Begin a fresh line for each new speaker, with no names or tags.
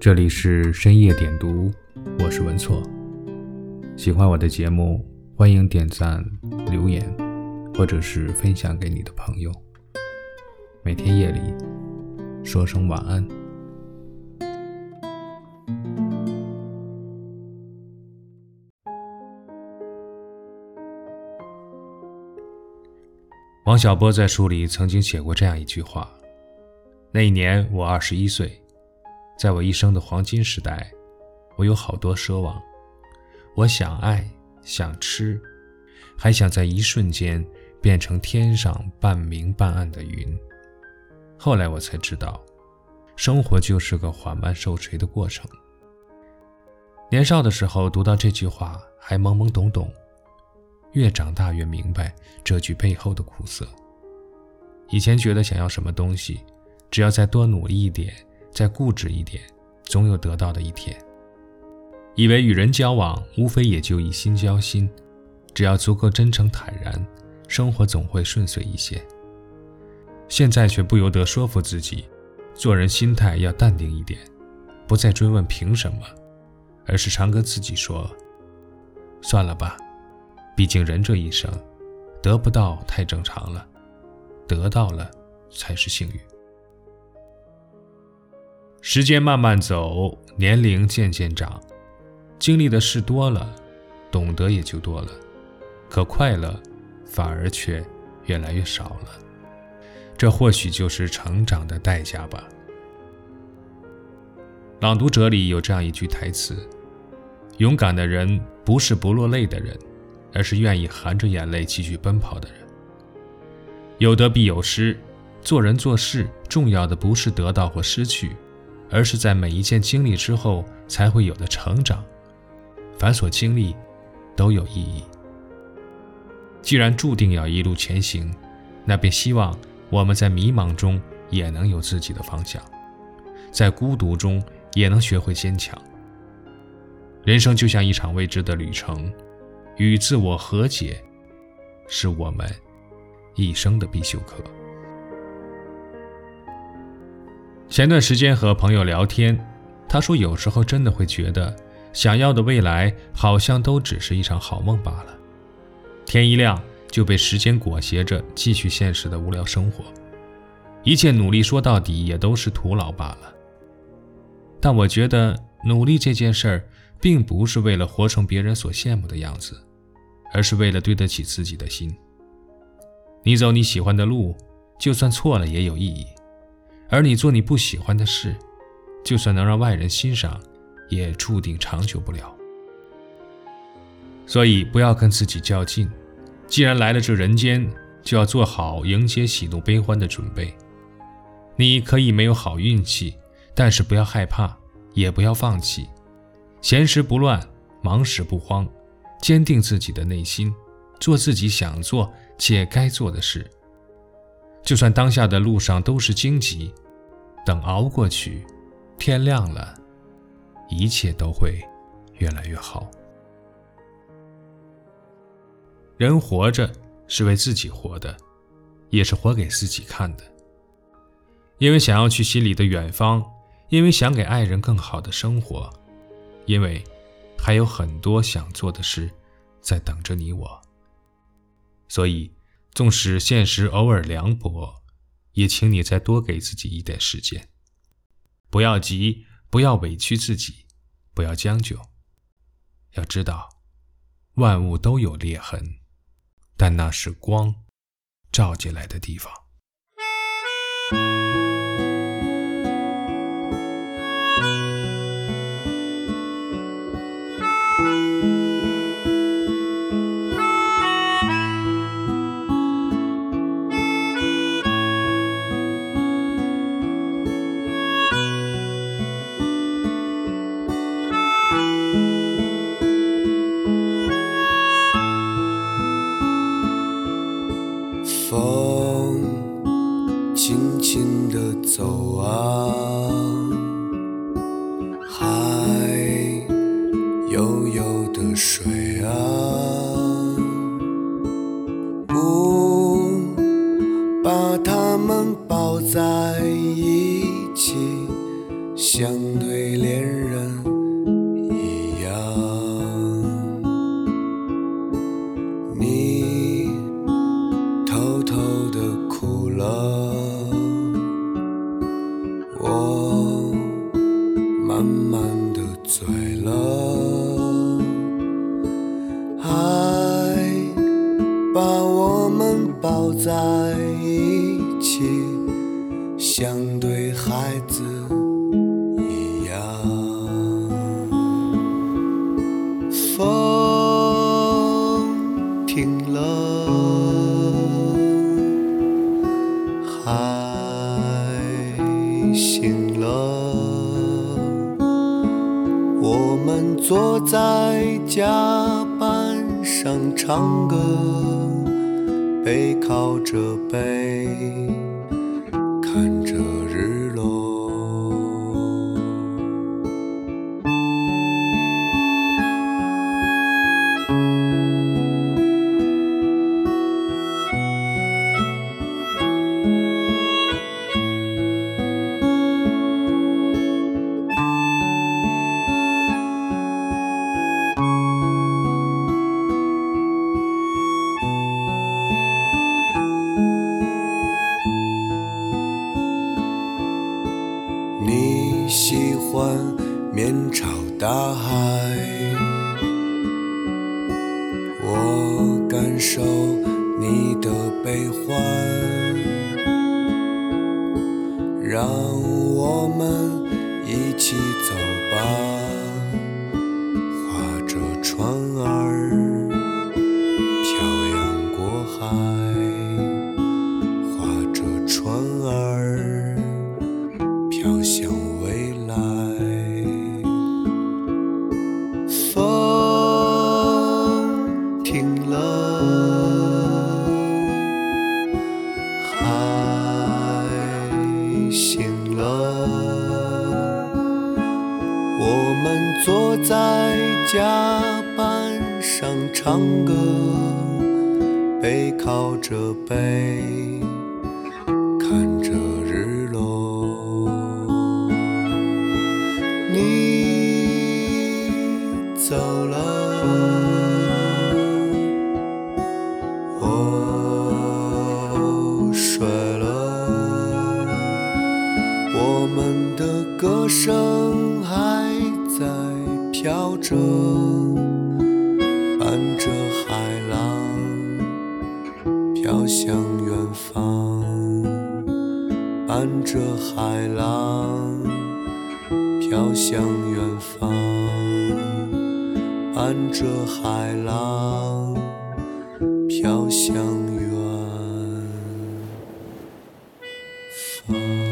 这里是深夜点读，我是文措。喜欢我的节目，欢迎点赞、留言，或者是分享给你的朋友。每天夜里说声晚安。王小波在书里曾经写过这样一句话：“那一年我二十一岁。”在我一生的黄金时代，我有好多奢望，我想爱，想吃，还想在一瞬间变成天上半明半暗的云。后来我才知道，生活就是个缓慢受锤的过程。年少的时候读到这句话还懵懵懂懂，越长大越明白这句背后的苦涩。以前觉得想要什么东西，只要再多努力一点。再固执一点，总有得到的一天。以为与人交往，无非也就以心交心，只要足够真诚坦然，生活总会顺遂一些。现在却不由得说服自己，做人心态要淡定一点，不再追问凭什么，而是常跟自己说：算了吧，毕竟人这一生，得不到太正常了，得到了才是幸运。时间慢慢走，年龄渐渐长，经历的事多了，懂得也就多了，可快乐反而却越来越少了。这或许就是成长的代价吧。朗读者里有这样一句台词：“勇敢的人不是不落泪的人，而是愿意含着眼泪继续奔跑的人。有得必有失，做人做事重要的不是得到或失去。”而是在每一件经历之后才会有的成长，凡所经历，都有意义。既然注定要一路前行，那便希望我们在迷茫中也能有自己的方向，在孤独中也能学会坚强。人生就像一场未知的旅程，与自我和解，是我们一生的必修课。前段时间和朋友聊天，他说有时候真的会觉得，想要的未来好像都只是一场好梦罢了。天一亮就被时间裹挟着继续现实的无聊生活，一切努力说到底也都是徒劳罢了。但我觉得努力这件事儿，并不是为了活成别人所羡慕的样子，而是为了对得起自己的心。你走你喜欢的路，就算错了也有意义。而你做你不喜欢的事，就算能让外人欣赏，也注定长久不了。所以不要跟自己较劲，既然来了这人间，就要做好迎接喜怒悲欢的准备。你可以没有好运气，但是不要害怕，也不要放弃。闲时不乱，忙时不慌，坚定自己的内心，做自己想做且该做的事。就算当下的路上都是荆棘，等熬过去，天亮了，一切都会越来越好。人活着是为自己活的，也是活给自己看的。因为想要去心里的远方，因为想给爱人更好的生活，因为还有很多想做的事在等着你我，所以。纵使现实偶尔凉薄，也请你再多给自己一点时间。不要急，不要委屈自己，不要将就。要知道，万物都有裂痕，但那是光照进来的地方。
像对恋人一样。你偷偷的哭了，我慢慢的醉了，爱把我们抱在一起，停了，海醒了，我们坐在甲板上唱歌，背靠着背，看着感受你的悲欢，让我们一起走。甲板上唱歌，背靠着背。看着日落，你走了，我睡了，我们的歌声飘着，伴着海浪飘向远方。伴着海浪飘向远方，伴着海浪飘向远方。